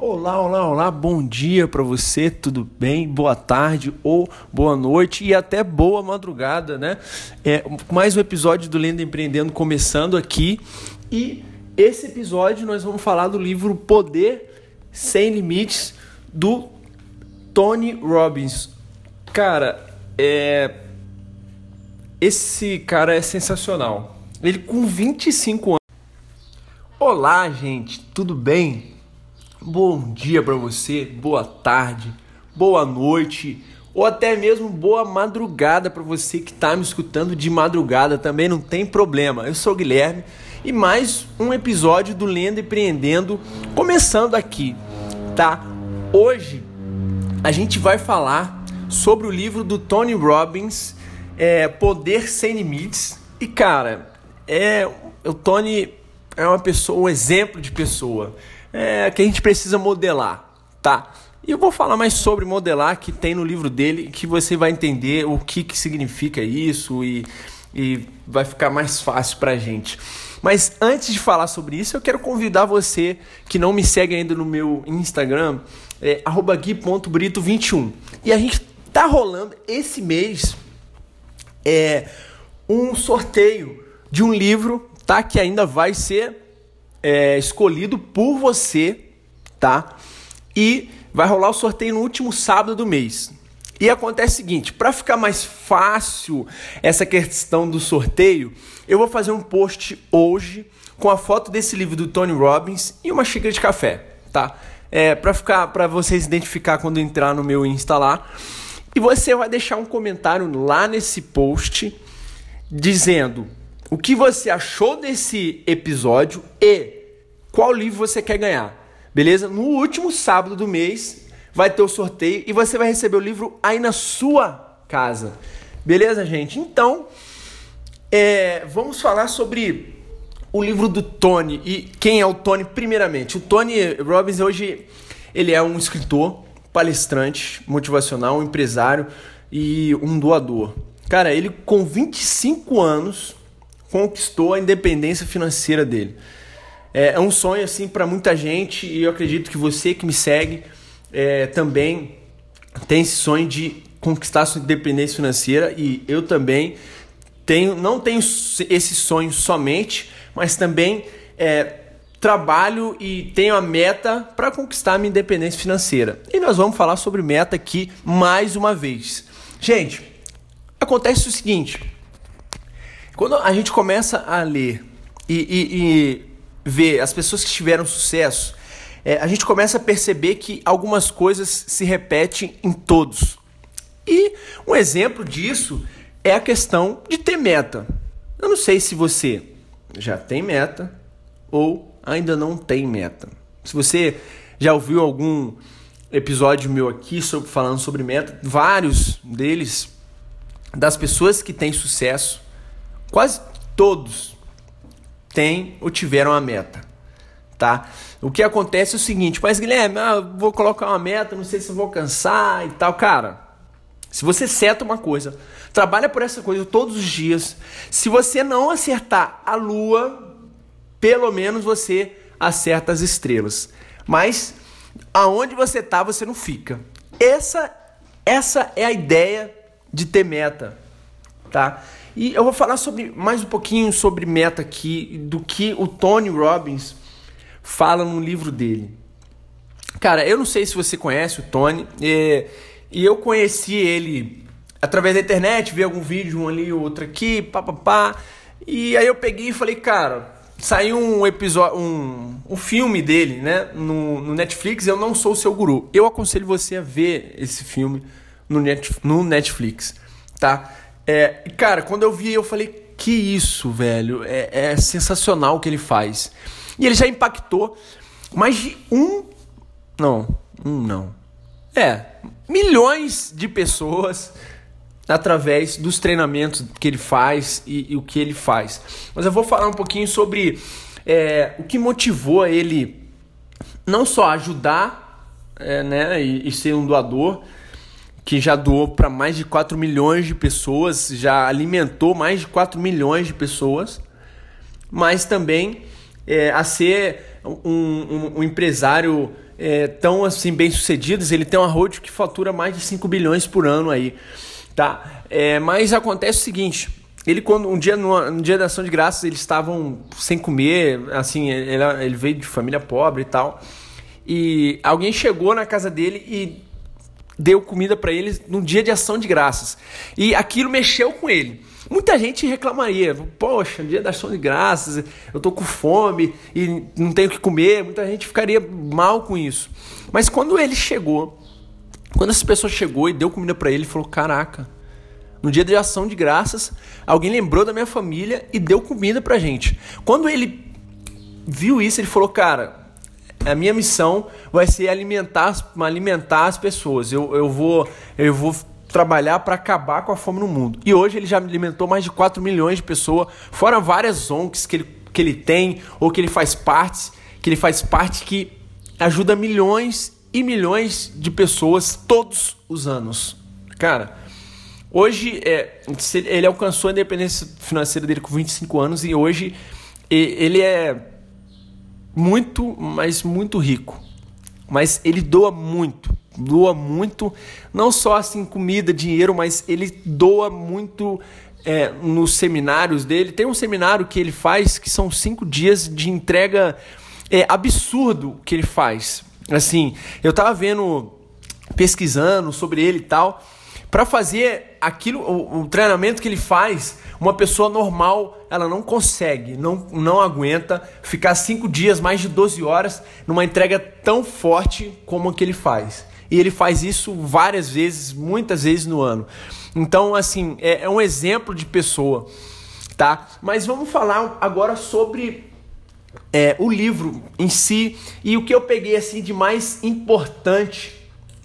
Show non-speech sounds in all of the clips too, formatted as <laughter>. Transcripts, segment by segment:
Olá, olá, olá, bom dia para você, tudo bem? Boa tarde ou boa noite e até boa madrugada, né? É mais um episódio do Lenda Empreendendo começando aqui e esse episódio nós vamos falar do livro Poder Sem Limites do Tony Robbins. Cara, é esse cara é sensacional. Ele com 25 anos. Olá, gente, tudo bem? Bom dia para você, boa tarde, boa noite ou até mesmo boa madrugada para você que está me escutando de madrugada também, não tem problema. Eu sou o Guilherme e mais um episódio do Lenda Empreendendo começando aqui, tá? Hoje a gente vai falar sobre o livro do Tony Robbins, é, Poder Sem Limites. E cara, é, o Tony é uma pessoa, um exemplo de pessoa é, que a gente precisa modelar, tá? E eu vou falar mais sobre modelar que tem no livro dele, que você vai entender o que, que significa isso e, e vai ficar mais fácil pra gente. Mas antes de falar sobre isso, eu quero convidar você que não me segue ainda no meu Instagram, é gui.brito21. E a gente tá rolando esse mês é, um sorteio de um livro, tá? Que ainda vai ser é, escolhido por você, tá? E vai rolar o sorteio no último sábado do mês. E acontece o seguinte, para ficar mais fácil essa questão do sorteio, eu vou fazer um post hoje com a foto desse livro do Tony Robbins e uma xícara de café, tá? É, para ficar para vocês identificar quando entrar no meu Insta lá. E você vai deixar um comentário lá nesse post dizendo o que você achou desse episódio e qual livro você quer ganhar. Beleza? No último sábado do mês vai ter o sorteio e você vai receber o livro aí na sua casa. Beleza, gente? Então, é, vamos falar sobre o livro do Tony. E quem é o Tony, primeiramente? O Tony Robbins hoje ele é um escritor, palestrante, motivacional, empresário e um doador. Cara, ele com 25 anos conquistou a independência financeira dele. É, é um sonho assim para muita gente e eu acredito que você que me segue é, também tem esse sonho de conquistar sua independência financeira e eu também tenho, não tenho esse sonho somente, mas também é, trabalho e tenho a meta para conquistar minha independência financeira. E nós vamos falar sobre meta aqui mais uma vez. Gente, acontece o seguinte: quando a gente começa a ler e, e, e ver as pessoas que tiveram sucesso, é, a gente começa a perceber que algumas coisas se repetem em todos. E um exemplo disso é a questão de ter meta. Eu não sei se você já tem meta ou ainda não tem meta. Se você já ouviu algum episódio meu aqui sobre, falando sobre meta, vários deles das pessoas que têm sucesso quase todos têm ou tiveram a meta, tá? O que acontece é o seguinte, mas Guilherme, ah, vou colocar uma meta, não sei se vou alcançar e tal, cara. Se você seta uma coisa, trabalha por essa coisa todos os dias. Se você não acertar a lua, pelo menos você acerta as estrelas. Mas aonde você tá, você não fica. Essa essa é a ideia de ter meta, tá? E eu vou falar sobre mais um pouquinho sobre meta aqui, do que o Tony Robbins fala no livro dele. Cara, eu não sei se você conhece o Tony, é, e eu conheci ele através da internet, vi algum vídeo, um ali, outro aqui, papapá. E aí eu peguei e falei, cara, saiu um episódio, um, um filme dele, né, no, no Netflix, Eu Não Sou Seu Guru. Eu aconselho você a ver esse filme no, net, no Netflix, tá? É, cara, quando eu vi, eu falei, que isso, velho, é, é sensacional o que ele faz. E ele já impactou mais de um, não, um não, é, milhões de pessoas através dos treinamentos que ele faz e, e, o que ele faz. Mas eu vou falar um pouquinho sobre é, o que motivou ele não só ajudar é, né, e, e, ser um doador, que já doou para mais de 4 milhões de pessoas, já alimentou mais de 4 milhões de pessoas, mas também é, a ser um, um, um empresário é, tão assim bem sucedido. Ele tem uma road que fatura mais de 5 bilhões por ano aí, tá? É, mas acontece o seguinte, ele quando um dia no, no, dia da ação de graças eles estavam sem comer, assim, ele, ele veio de família pobre e tal. E alguém chegou na casa dele e deu comida para eles no dia de ação de graças. E aquilo mexeu com ele. Muita gente reclamaria, poxa, dia da ação de graças, eu tô com fome e não tenho o que comer. Muita gente ficaria mal com isso. Mas quando ele chegou, quando essa pessoa chegou e deu comida para ele, ele falou: "Caraca, no dia de ação de graças, alguém lembrou da minha família e deu comida pra gente". Quando ele viu isso, ele falou: "Cara, a minha missão vai ser alimentar, alimentar as pessoas. Eu, eu vou eu vou trabalhar para acabar com a fome no mundo. E hoje ele já alimentou mais de 4 milhões de pessoas, fora várias ONGs que ele, que ele tem ou que ele faz parte, que ele faz parte que ajuda milhões e milhões de pessoas todos os anos. Cara, hoje é, ele alcançou a independência financeira dele com 25 anos e hoje ele é muito, mas muito rico. Mas ele doa muito, doa muito, não só assim comida, dinheiro, mas ele doa muito é, nos seminários dele. Tem um seminário que ele faz que são cinco dias de entrega é, absurdo que ele faz. Assim, eu tava vendo, pesquisando sobre ele e tal, para fazer aquilo, o, o treinamento que ele faz uma pessoa normal, ela não consegue, não, não aguenta ficar cinco dias, mais de 12 horas, numa entrega tão forte como a que ele faz. E ele faz isso várias vezes, muitas vezes no ano. Então, assim, é, é um exemplo de pessoa, tá? Mas vamos falar agora sobre é, o livro em si e o que eu peguei assim de mais importante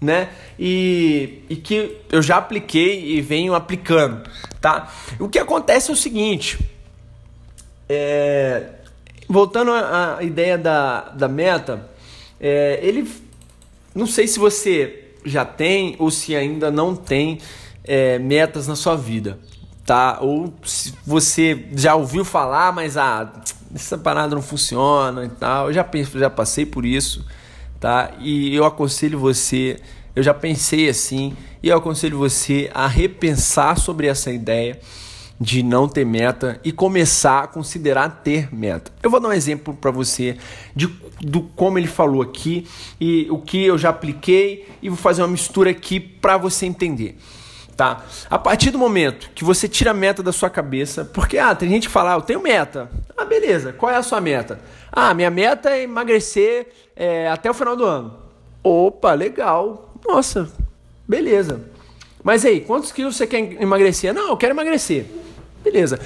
né? E, e que eu já apliquei e venho aplicando, tá? O que acontece é o seguinte, é, voltando à ideia da, da meta, é, ele, não sei se você já tem ou se ainda não tem é, metas na sua vida, tá? Ou se você já ouviu falar, mas ah, essa parada não funciona e tal. Eu já, já passei por isso tá? E eu aconselho você, eu já pensei assim, e eu aconselho você a repensar sobre essa ideia de não ter meta e começar a considerar ter meta. Eu vou dar um exemplo para você de do como ele falou aqui e o que eu já apliquei e vou fazer uma mistura aqui para você entender. Tá? A partir do momento que você tira a meta da sua cabeça, porque ah, tem gente que fala, ah, eu tenho meta. Ah, beleza, qual é a sua meta? Ah, minha meta é emagrecer é, até o final do ano. Opa, legal. Nossa, beleza. Mas aí, quantos quilos você quer emagrecer? Não, eu quero emagrecer. Beleza.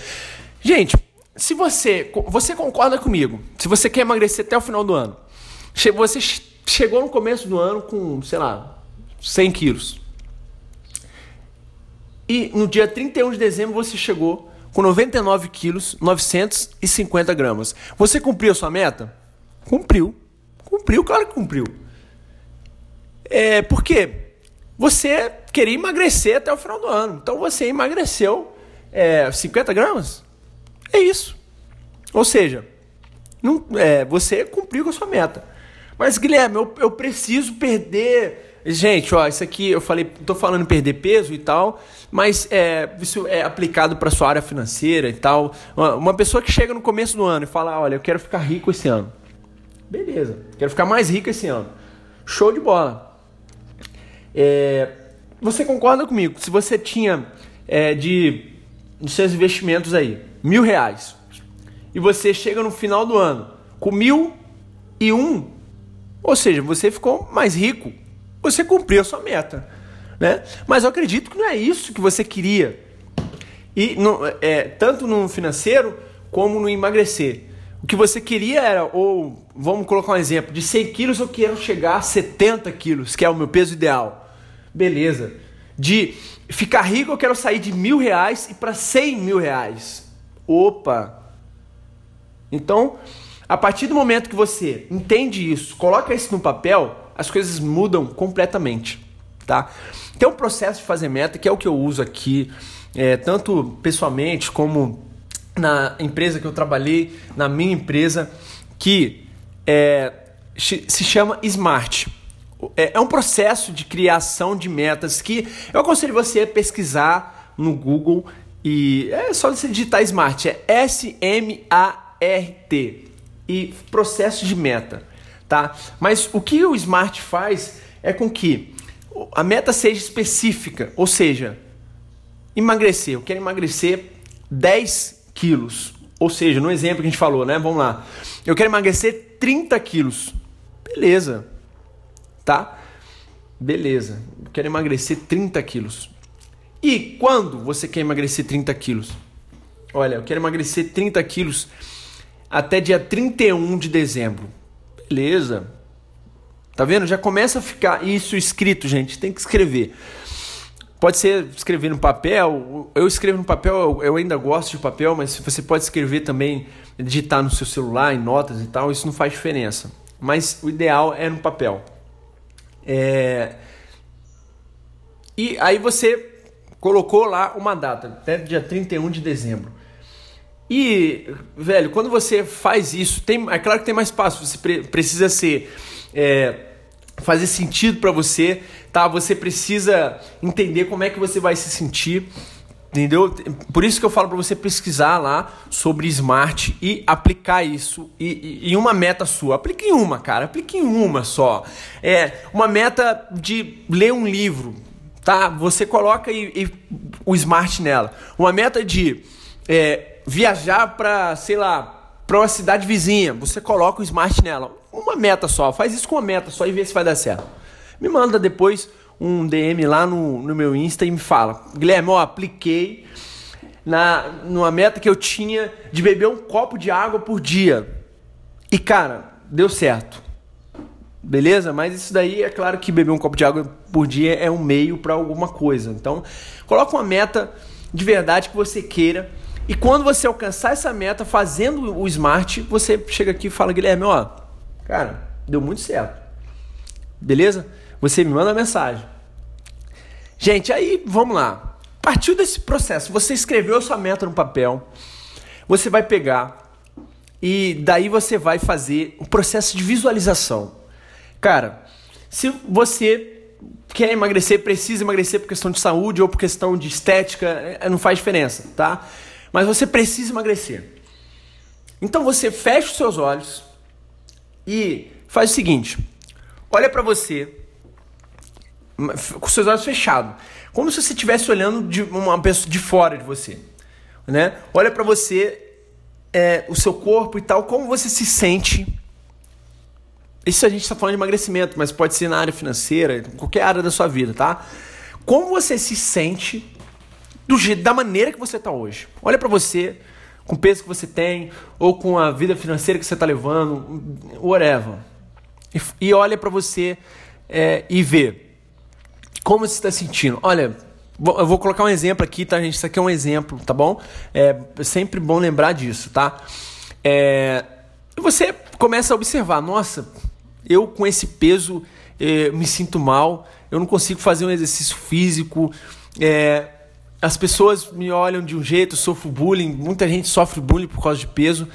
Gente, se você, você concorda comigo, se você quer emagrecer até o final do ano, você chegou no começo do ano com, sei lá, 100 quilos e no dia 31 de dezembro você chegou com 99 quilos, 950 gramas. Você cumpriu a sua meta? Cumpriu. Cumpriu, claro que cumpriu. É, por quê? Você queria emagrecer até o final do ano. Então você emagreceu é, 50 gramas? É isso. Ou seja, não, é, você cumpriu com a sua meta. Mas, Guilherme, eu, eu preciso perder Gente, ó, isso aqui eu falei, tô falando em perder peso e tal, mas é, isso é aplicado para sua área financeira e tal. Uma pessoa que chega no começo do ano e fala: Olha, eu quero ficar rico esse ano. Beleza, quero ficar mais rico esse ano. Show de bola. É, você concorda comigo? Se você tinha é, de seus investimentos aí mil reais e você chega no final do ano com mil e um, ou seja, você ficou mais rico você cumpriu a sua meta. Né? Mas eu acredito que não é isso que você queria. E no, é, tanto no financeiro como no emagrecer. O que você queria era, ou vamos colocar um exemplo, de 100 quilos eu quero chegar a 70 quilos, que é o meu peso ideal. Beleza. De ficar rico eu quero sair de mil reais e para 100 mil reais. Opa! Então, a partir do momento que você entende isso, coloca isso no papel, as coisas mudam completamente, tá? Tem um processo de fazer meta que é o que eu uso aqui, é, tanto pessoalmente como na empresa que eu trabalhei, na minha empresa, que é, se chama SMART. É, é um processo de criação de metas que eu aconselho você a pesquisar no Google e é só você digitar SMART, é S-M-A-R-T e processo de meta, tá? Mas o que o SMART faz é com que a meta seja específica, ou seja, emagrecer. Eu quero emagrecer 10 quilos. Ou seja, no exemplo que a gente falou, né? Vamos lá. Eu quero emagrecer 30 quilos. Beleza. Tá? Beleza. Eu quero emagrecer 30 quilos. E quando você quer emagrecer 30 quilos? Olha, eu quero emagrecer 30 quilos até dia 31 de dezembro. Beleza. Tá vendo? Já começa a ficar isso escrito, gente. Tem que escrever. Pode ser escrever no papel. Eu escrevo no papel, eu ainda gosto de papel, mas você pode escrever também, digitar no seu celular, em notas e tal. Isso não faz diferença. Mas o ideal é no papel. É... E aí você colocou lá uma data, até dia 31 de dezembro. E, velho, quando você faz isso, tem, é claro que tem mais passo, você pre precisa ser. É, fazer sentido para você, tá? Você precisa entender como é que você vai se sentir, entendeu? Por isso que eu falo para você pesquisar lá sobre smart e aplicar isso em uma meta sua. Aplique em uma, cara, aplique em uma só. É uma meta de ler um livro, tá? Você coloca e, e o smart nela. Uma meta de é, viajar para, sei lá, para uma cidade vizinha, você coloca o smart nela. Uma meta só, faz isso com uma meta só e vê se vai dar certo. Me manda depois um DM lá no, no meu Insta e me fala: Guilherme, eu apliquei na, numa meta que eu tinha de beber um copo de água por dia. E cara, deu certo. Beleza? Mas isso daí é claro que beber um copo de água por dia é um meio para alguma coisa. Então, coloca uma meta de verdade que você queira e quando você alcançar essa meta fazendo o smart, você chega aqui e fala, Guilherme, ó, cara, deu muito certo. Beleza? Você me manda mensagem. Gente, aí vamos lá. Partiu desse processo, você escreveu sua meta no papel, você vai pegar e daí você vai fazer um processo de visualização. Cara, se você quer emagrecer, precisa emagrecer por questão de saúde ou por questão de estética, é, não faz diferença, tá? Mas você precisa emagrecer. Então você fecha os seus olhos e faz o seguinte: olha para você com seus olhos fechados, como se você estivesse olhando de uma pessoa de fora de você, né? Olha para você, é, o seu corpo e tal, como você se sente. Isso a gente está falando de emagrecimento, mas pode ser na área financeira, qualquer área da sua vida, tá? Como você se sente do jeito, da maneira que você está hoje. Olha para você, com o peso que você tem, ou com a vida financeira que você está levando, whatever. E, e olha para você é, e vê como você está sentindo. Olha, eu vou colocar um exemplo aqui, tá, gente? Isso aqui é um exemplo, tá bom? É sempre bom lembrar disso, tá? É, você começa a observar, nossa, eu com esse peso é, me sinto mal, eu não consigo fazer um exercício físico, é, as pessoas me olham de um jeito, sofro bullying, muita gente sofre bullying por causa de peso.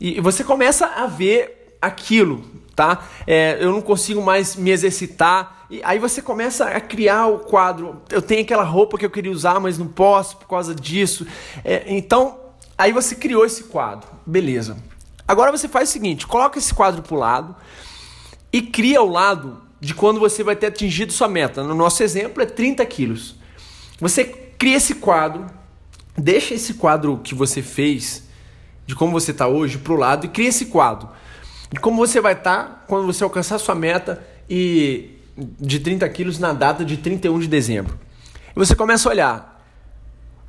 E você começa a ver aquilo, tá? É, eu não consigo mais me exercitar. E aí você começa a criar o quadro. Eu tenho aquela roupa que eu queria usar, mas não posso por causa disso. É, então, aí você criou esse quadro. Beleza. Agora você faz o seguinte: coloca esse quadro para o lado e cria o lado de quando você vai ter atingido sua meta. No nosso exemplo é 30 quilos. Você cria esse quadro, deixa esse quadro que você fez, de como você está hoje, para o lado e cria esse quadro de como você vai estar tá quando você alcançar sua meta e de 30 quilos na data de 31 de dezembro. E você começa a olhar,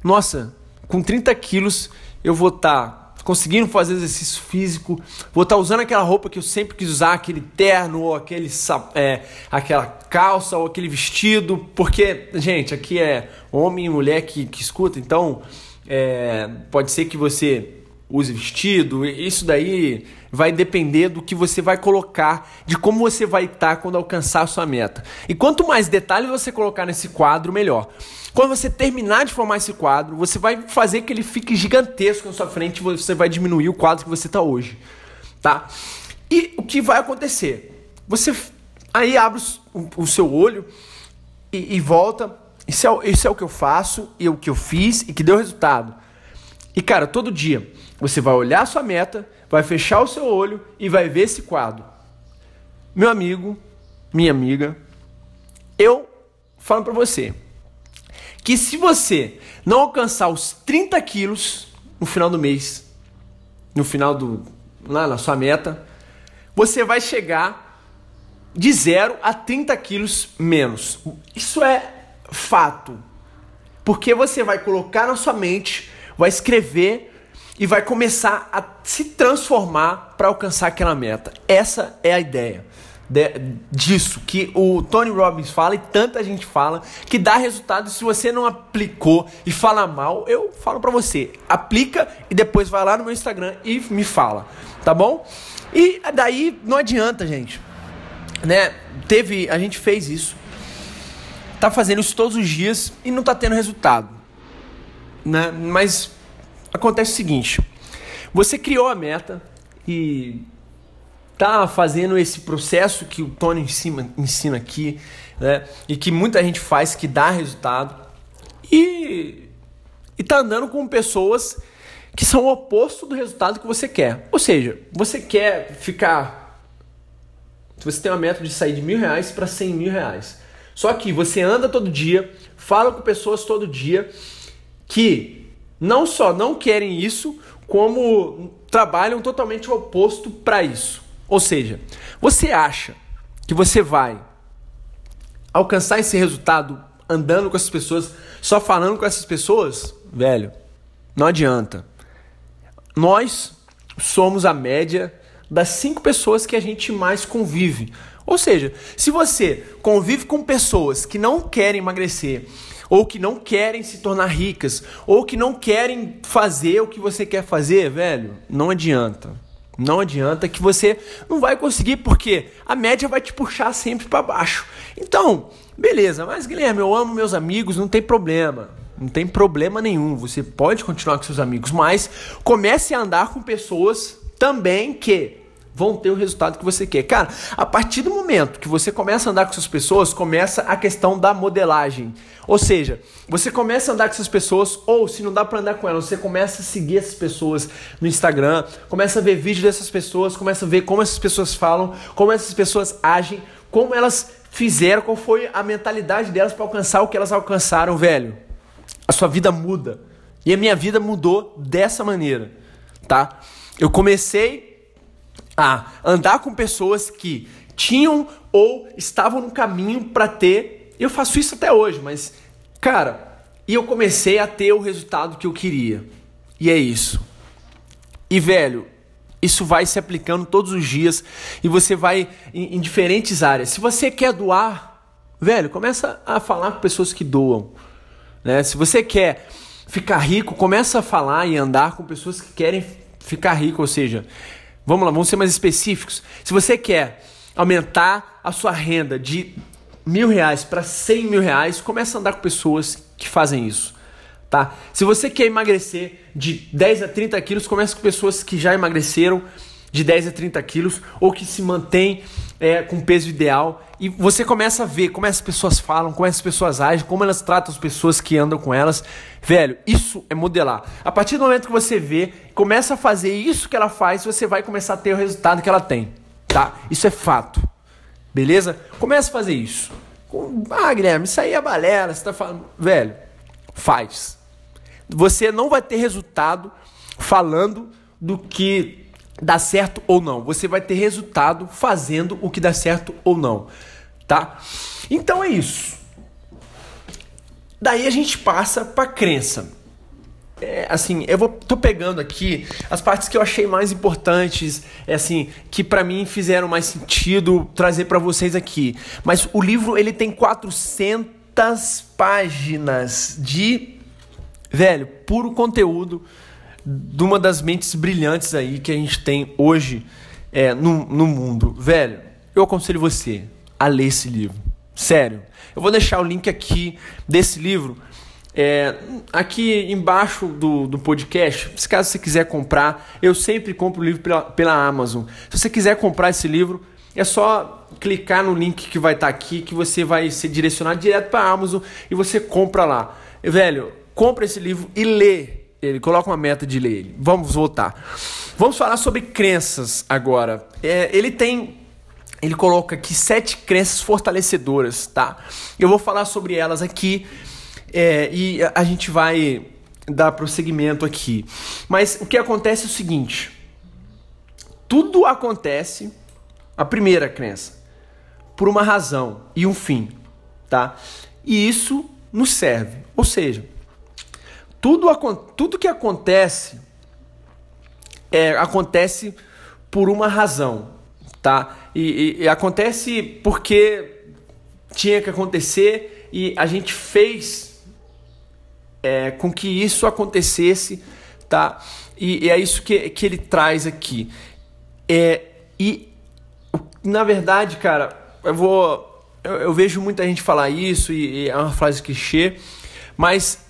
nossa, com 30 quilos eu vou estar tá conseguindo fazer exercício físico, vou estar tá usando aquela roupa que eu sempre quis usar, aquele terno, ou aquele, é, aquela calça, ou aquele vestido, porque, gente, aqui é homem e mulher que, que escuta, então é, pode ser que você use vestido, isso daí vai depender do que você vai colocar, de como você vai estar quando alcançar a sua meta. E quanto mais detalhes você colocar nesse quadro, melhor. Quando você terminar de formar esse quadro, você vai fazer que ele fique gigantesco na sua frente e você vai diminuir o quadro que você está hoje. tá? E o que vai acontecer? Você aí abre o, seu olho e, e volta. Isso é, isso é o que eu faço e o que eu fiz e que deu resultado. E cara, todo dia você vai olhar a sua meta, vai fechar o seu olho e vai ver esse quadro. Meu amigo, minha amiga, eu falo para você que se você não alcançar os 30 quilos no final do mês, no final do lá na sua meta, você vai chegar de 0 a 30 quilos menos. Isso é fato. Porque você vai colocar na sua mente, vai escrever e vai começar a se transformar para alcançar aquela meta. Essa é a ideia de, disso que o Tony Robbins fala e tanta gente fala que dá resultado. Se você não aplicou e fala mal, eu falo para você, aplica e depois vai lá no meu Instagram e me fala, tá bom? E daí não adianta, gente. Né? Teve, a gente fez isso. Tá fazendo isso todos os dias e não tá tendo resultado. Né? Mas acontece o seguinte: você criou a meta e tá fazendo esse processo que o Tony ensina, ensina aqui, né? E que muita gente faz que dá resultado. E e tá andando com pessoas que são o oposto do resultado que você quer. Ou seja, você quer ficar. Você tem uma meta de sair de mil reais para cem mil reais. Só que você anda todo dia, fala com pessoas todo dia que não só não querem isso, como trabalham totalmente o oposto para isso. Ou seja, você acha que você vai alcançar esse resultado andando com essas pessoas, só falando com essas pessoas? Velho, não adianta. Nós somos a média das cinco pessoas que a gente mais convive. Ou seja, se você convive com pessoas que não querem emagrecer, ou que não querem se tornar ricas, ou que não querem fazer o que você quer fazer, velho, não adianta. Não adianta que você não vai conseguir porque a média vai te puxar sempre para baixo. Então, beleza, mas Guilherme, eu amo meus amigos, não tem problema. Não tem problema nenhum. Você pode continuar com seus amigos, mas comece a andar com pessoas também que vão ter o resultado que você quer. Cara, a partir do momento que você começa a andar com essas pessoas, começa a questão da modelagem. Ou seja, você começa a andar com essas pessoas, ou se não dá para andar com elas, você começa a seguir essas pessoas no Instagram, começa a ver vídeos dessas pessoas, começa a ver como essas pessoas falam, como essas pessoas agem, como elas fizeram, qual foi a mentalidade delas para alcançar o que elas alcançaram, velho. A sua vida muda. E a minha vida mudou dessa maneira, tá? Eu comecei a andar com pessoas que tinham ou estavam no caminho para ter. Eu faço isso até hoje, mas cara, e eu comecei a ter o resultado que eu queria. E é isso. E velho, isso vai se aplicando todos os dias e você vai em, em diferentes áreas. Se você quer doar, velho, começa a falar com pessoas que doam. Né? Se você quer ficar rico, começa a falar e andar com pessoas que querem ficar rico, ou seja, Vamos lá, vamos ser mais específicos. Se você quer aumentar a sua renda de mil reais para cem mil reais, comece a andar com pessoas que fazem isso. Tá? Se você quer emagrecer de 10 a 30 quilos, comece com pessoas que já emagreceram de 10 a 30 quilos ou que se mantém é, com peso ideal e você começa a ver como essas pessoas falam, como essas pessoas agem, como elas tratam as pessoas que andam com elas. Velho, isso é modelar. A partir do momento que você vê, começa a fazer isso que ela faz, você vai começar a ter o resultado que ela tem, tá? Isso é fato. Beleza? Começa a fazer isso. Ah, Guilherme, isso aí é balela, você tá falando. Velho, faz. Você não vai ter resultado falando do que dá certo ou não. Você vai ter resultado fazendo o que dá certo ou não, tá? Então é isso. Daí a gente passa para crença. É, assim, eu vou tô pegando aqui as partes que eu achei mais importantes, é assim, que para mim fizeram mais sentido trazer para vocês aqui. Mas o livro ele tem 400 páginas de velho, puro conteúdo de uma das mentes brilhantes aí que a gente tem hoje é, no, no mundo. Velho, eu aconselho você a ler esse livro. Sério. Eu vou deixar o link aqui desse livro É, aqui embaixo do, do podcast, se caso você quiser comprar, eu sempre compro o livro pela, pela Amazon. Se você quiser comprar esse livro, é só clicar no link que vai estar tá aqui, que você vai ser direcionado direto para a Amazon e você compra lá. Velho, compra esse livro e lê ele, coloca uma meta de ler. Vamos voltar. Vamos falar sobre crenças agora. É, ele tem ele coloca aqui sete crenças fortalecedoras, tá? Eu vou falar sobre elas aqui é, e a gente vai dar prosseguimento aqui. Mas o que acontece é o seguinte: tudo acontece, a primeira crença, por uma razão e um fim, tá? E isso nos serve. Ou seja, tudo, tudo que acontece é, acontece por uma razão, tá? E, e, e acontece porque tinha que acontecer e a gente fez é, com que isso acontecesse, tá? E, e, é isso que, que ele traz aqui. É, e na verdade, cara, eu vou. Eu, eu vejo muita gente falar isso e, e é uma frase clichê, mas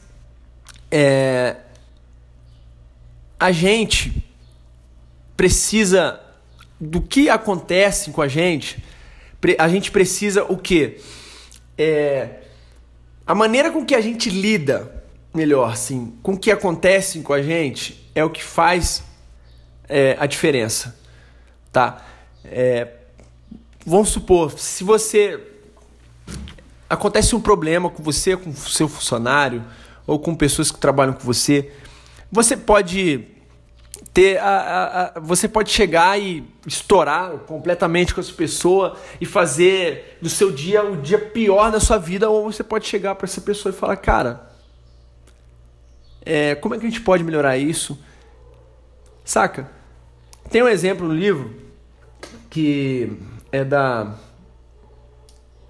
é, a gente precisa do que acontece com a gente, a gente precisa o que? É, a maneira com que a gente lida, melhor assim, com o que acontece com a gente é o que faz é, a diferença, tá? É, vamos supor, se você acontece um problema com você, com o seu funcionário ou com pessoas que trabalham com você, você pode ter a, a, a, você pode chegar e estourar completamente com essa pessoa e fazer do seu dia o dia pior da sua vida ou você pode chegar para essa pessoa e falar cara é, como é que a gente pode melhorar isso? Saca? Tem um exemplo no livro que é da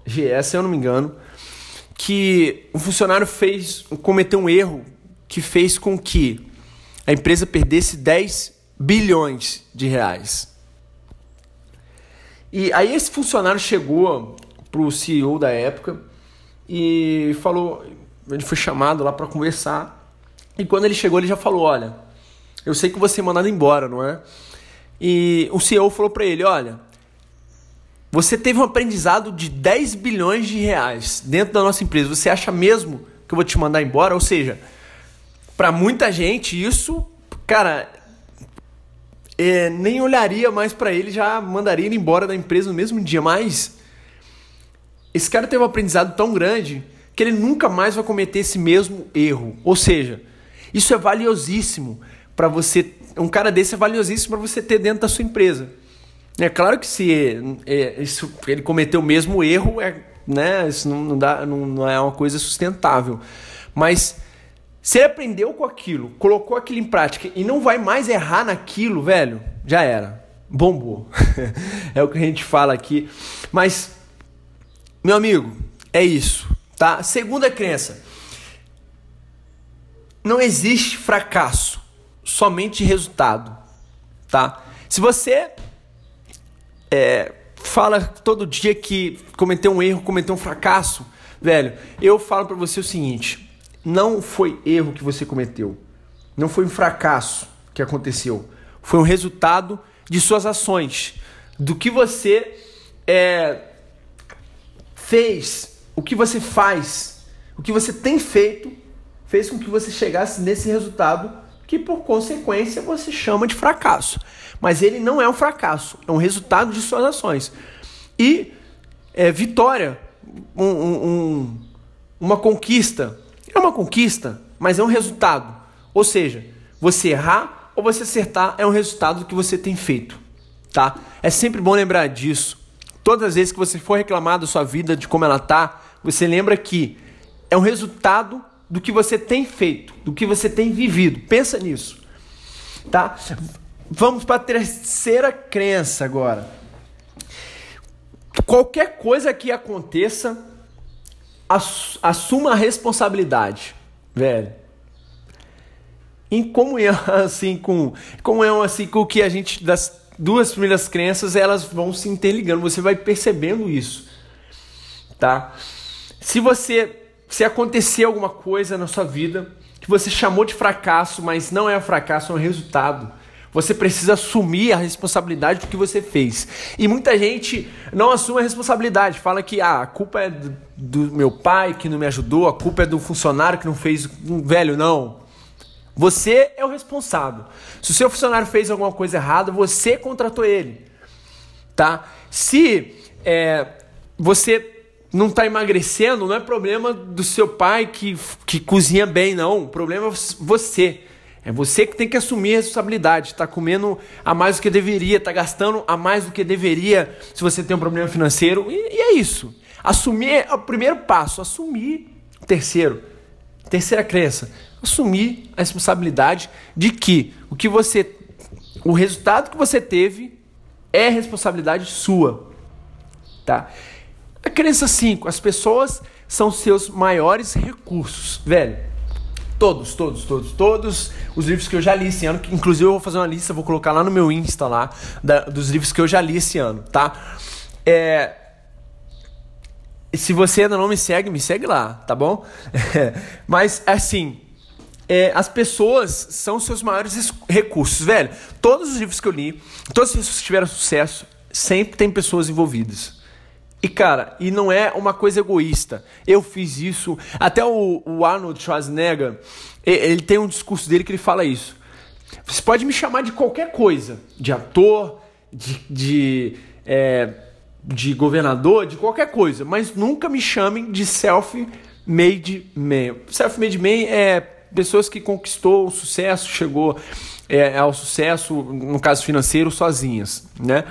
GS se eu não me engano que um funcionário fez cometeu um erro que fez com que a empresa perdesse 10 bilhões de reais. E aí esse funcionário chegou pro CEO da época e falou, ele foi chamado lá para conversar. E quando ele chegou, ele já falou: "Olha, eu sei que você é mandado embora, não é?" E o CEO falou para ele: "Olha, você teve um aprendizado de 10 bilhões de reais dentro da nossa empresa. Você acha mesmo que eu vou te mandar embora? Ou seja, para muita gente, isso, cara, é, nem olharia mais para ele, já mandaria ele embora da empresa no mesmo dia. Mas esse cara teve um aprendizado tão grande que ele nunca mais vai cometer esse mesmo erro. Ou seja, isso é valiosíssimo para você. Um cara desse é valiosíssimo para você ter dentro da sua empresa. É claro que se é, isso, ele cometeu o mesmo erro, é, né, isso não, não, dá, não, não é uma coisa sustentável. Mas se ele aprendeu com aquilo, colocou aquilo em prática e não vai mais errar naquilo, velho, já era. Bombou. <laughs> é o que a gente fala aqui. Mas, meu amigo, é isso, tá? Segunda crença. Não existe fracasso, somente resultado, tá? Se você é, fala todo dia que cometeu um erro, cometeu um fracasso, velho, eu falo para você o seguinte: não foi erro que você cometeu, não foi um fracasso que aconteceu, foi um resultado de suas ações, do que você é, fez, o que você faz, o que você tem feito, fez com que você chegasse nesse resultado que por consequência você chama de fracasso. Mas ele não é um fracasso, é um resultado de suas ações. E é, vitória, um, um, uma conquista, é uma conquista, mas é um resultado. Ou seja, você errar ou você acertar é um resultado do que você tem feito, tá? É sempre bom lembrar disso. Todas as vezes que você for reclamar da sua vida, de como ela tá, você lembra que é um resultado do que você tem feito, do que você tem vivido. Pensa nisso, tá? Vamos para a terceira crença agora. Qualquer coisa que aconteça, assuma a responsabilidade, velho. Em comunhão <laughs> assim com comunhão assim com o que a gente das duas primeiras crenças, elas vão se interligando, você vai percebendo isso. Tá? Se você se acontecer alguma coisa na sua vida que você chamou de fracasso, mas não é um fracasso, é um resultado. Você precisa assumir a responsabilidade do que você fez. E muita gente não assume a responsabilidade. Fala que ah, a culpa é do, meu pai que não me ajudou, a culpa é do funcionário que não fez. Velho, não. Você é o responsável. Se o seu funcionário fez alguma coisa errada, você contratou ele. Tá? Se é, você não está emagrecendo, não é problema do seu pai que, que cozinha bem, não. O problema é você. É você que tem que assumir a responsabilidade. Está comendo a mais do que deveria, está gastando a mais do que deveria se você tem um problema financeiro. E, e é isso. Assumir é o primeiro passo. Assumir. Terceiro. Terceira crença. Assumir a responsabilidade de que o que você. O resultado que você teve é responsabilidade sua. Tá? A crença 5. As pessoas são seus maiores recursos. Velho Todos, todos, todos, todos os livros que eu já li esse ano, que inclusive eu vou fazer uma lista, vou colocar lá no meu Insta lá, da, dos livros que eu já li esse ano, tá? É, se você ainda não me segue, me segue lá, tá bom? <laughs> Mas assim, é, as pessoas são seus maiores recursos, velho. Todos os livros que eu li, todas as pessoas que tiveram sucesso, sempre tem pessoas envolvidas. E cara, e não é uma coisa egoísta. Eu fiz isso. Até o, o Arnold Schwarzenegger, ele tem um discurso dele que ele fala isso. Você pode me chamar de qualquer coisa, de ator, de, de, é, de governador, de qualquer coisa, mas nunca me chamem de self-made man. Self-made man é pessoas que conquistou o sucesso, chegou é, ao sucesso, no caso financeiro, sozinhas, né?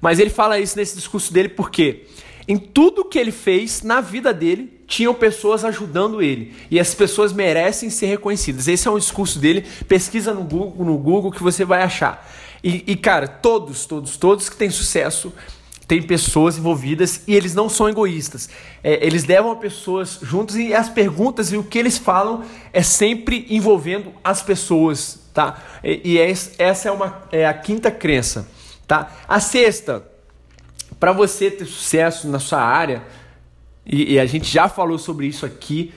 Mas ele fala isso nesse discurso dele porque em tudo que ele fez na vida dele, tinham pessoas ajudando ele. E as pessoas merecem ser reconhecidas. Esse é um discurso dele. Pesquisa no Google, no Google que você vai achar. E, e cara, todos, todos, todos que têm sucesso têm pessoas envolvidas e eles não são egoístas. É, eles levam pessoas juntos e as perguntas e o que eles falam é sempre envolvendo as pessoas, tá? E, e é, essa é, uma, é a quinta crença. Tá? A sexta, para você ter sucesso na sua área, e, e, a gente já falou sobre isso aqui,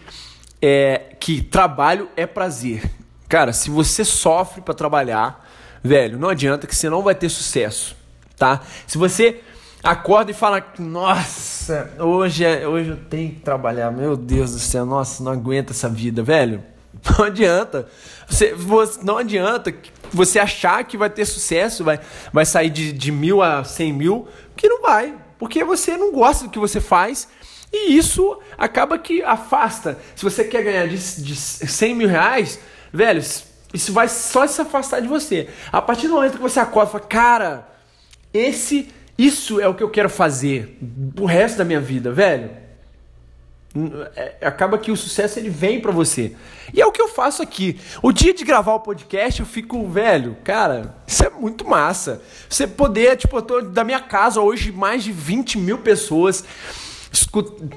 é que trabalho é prazer. Cara, se você sofre para trabalhar, velho, não adianta que você não vai ter sucesso, tá? Se você acorda e fala, nossa, hoje, é, hoje eu tenho que trabalhar, meu Deus do céu, nossa, não aguenta essa vida, velho. <laughs> Não adianta. Você, você, não adianta você achar que vai ter sucesso, vai, vai sair de, de mil a cem mil, que não vai. Porque você não gosta do que você faz e isso acaba que afasta. Se você quer ganhar de, de 100 mil reais, velho, isso vai só se afastar de você. A partir do momento que você acorda e fala, cara, esse, isso é o que eu quero fazer o resto da minha vida, velho acaba que o sucesso ele vem para você. E é o que eu faço aqui. O dia de gravar o podcast, eu fico, velho, cara, isso é muito massa. Você poder, tipo, eu tô da minha casa hoje, mais de 20 mil pessoas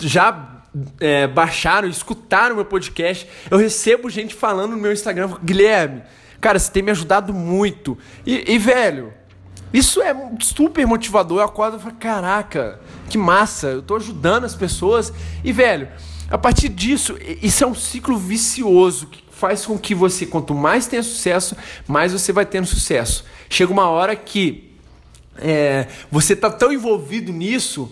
já é, baixaram, escutaram meu podcast. Eu recebo gente falando no meu Instagram, Guilherme, cara, você tem me ajudado muito. E, e velho, isso é super motivador. Eu acordo e falo, caraca, que massa, eu tô ajudando as pessoas. E, velho, a partir disso, isso é um ciclo vicioso que faz com que você, quanto mais tenha sucesso, mais você vai tendo sucesso. Chega uma hora que é, você tá tão envolvido nisso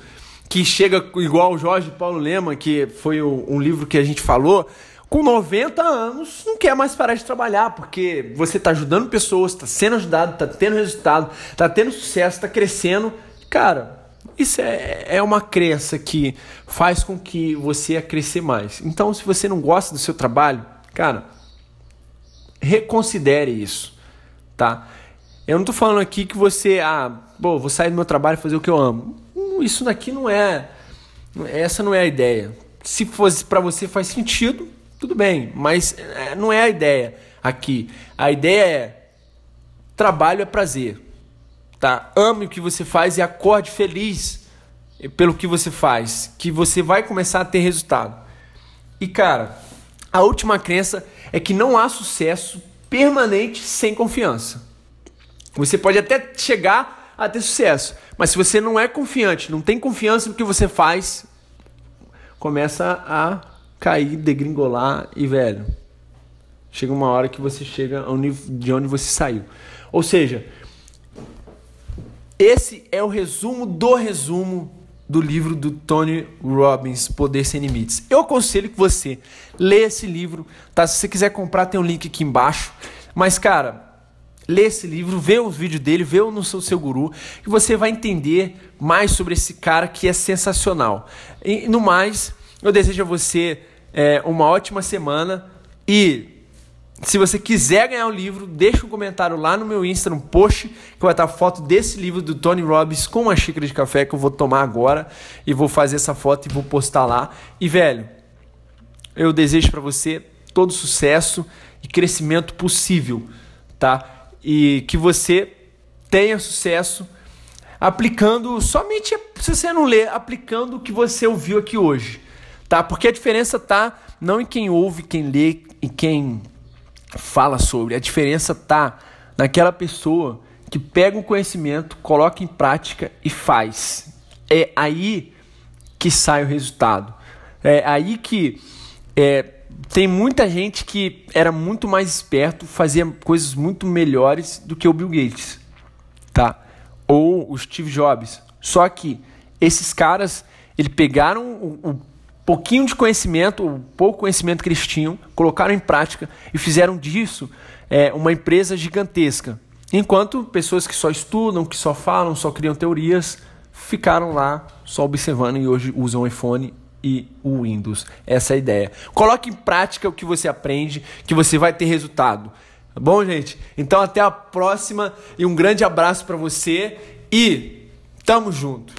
que chega igual o Jorge Paulo Lema, que foi um livro que a gente falou, com 90 anos, não quer mais parar de trabalhar, porque você está ajudando pessoas, está sendo ajudado, está tendo resultado, está tendo sucesso, está crescendo. Cara, isso é, é uma crença que faz com que você crescer mais. Então, se você não gosta do seu trabalho, cara, reconsidere isso, tá? Eu não estou falando aqui que você, ah, bom, vou sair do meu trabalho e fazer o que eu amo. Isso daqui não é, essa não é a ideia. Se fosse para você faz sentido, tudo bem, mas é, não é a ideia aqui. A ideia é trabalho é prazer. Tá? Ame o que você faz e acorde feliz pelo que você faz, que você vai começar a ter resultado. E cara, a última crença é que não há sucesso permanente sem confiança. Você pode até chegar a ter sucesso, mas se você não é confiante, não tem confiança no que você faz, começa a cair, degringolar e, velho, chega uma hora que você chega de onde você saiu. Ou seja, esse é o resumo do resumo do livro do Tony Robbins, Poder Sem Limites. Eu aconselho que você lê esse livro, tá? Se você quiser comprar, tem um link aqui embaixo. Mas, cara, lê esse livro, vê os vídeos dele, vê o no seu, seu guru, e você vai entender mais sobre esse cara que é sensacional. E no mais, eu desejo a você é, uma ótima semana e se você quiser ganhar o livro, deixa um comentário lá no meu Insta, no post, que vai estar foto desse livro do Tony Robbins com uma xícara de café que eu vou tomar agora e vou fazer essa foto e vou postar lá. E velho, eu desejo para você todo sucesso e crescimento possível, tá? E que você tenha sucesso aplicando somente, se você não ler, aplicando o que você ouviu aqui hoje, tá? Porque a diferença tá não em quem ouve, quem lê e quem fala sobre. A diferença tá naquela pessoa que pega o conhecimento, coloca em prática e faz. É aí que sai o resultado. É aí que é, tem muita gente que era muito mais esperto, fazia coisas muito melhores do que o Bill Gates, tá? Ou o Steve Jobs. Só que esses caras, eles pegaram o, o pouquinho de conhecimento, o pouco conhecimento que eles tinham, colocaram em prática e fizeram disso é, uma empresa gigantesca. Enquanto pessoas que só estudam, que só falam, só criam teorias, ficaram lá só observando e hoje usam iPhone e o Windows. Essa é a ideia. Coloque em prática o que você aprende, que você vai ter resultado. Tá bom, gente? Então até a próxima e um grande abraço para você e tamo junto.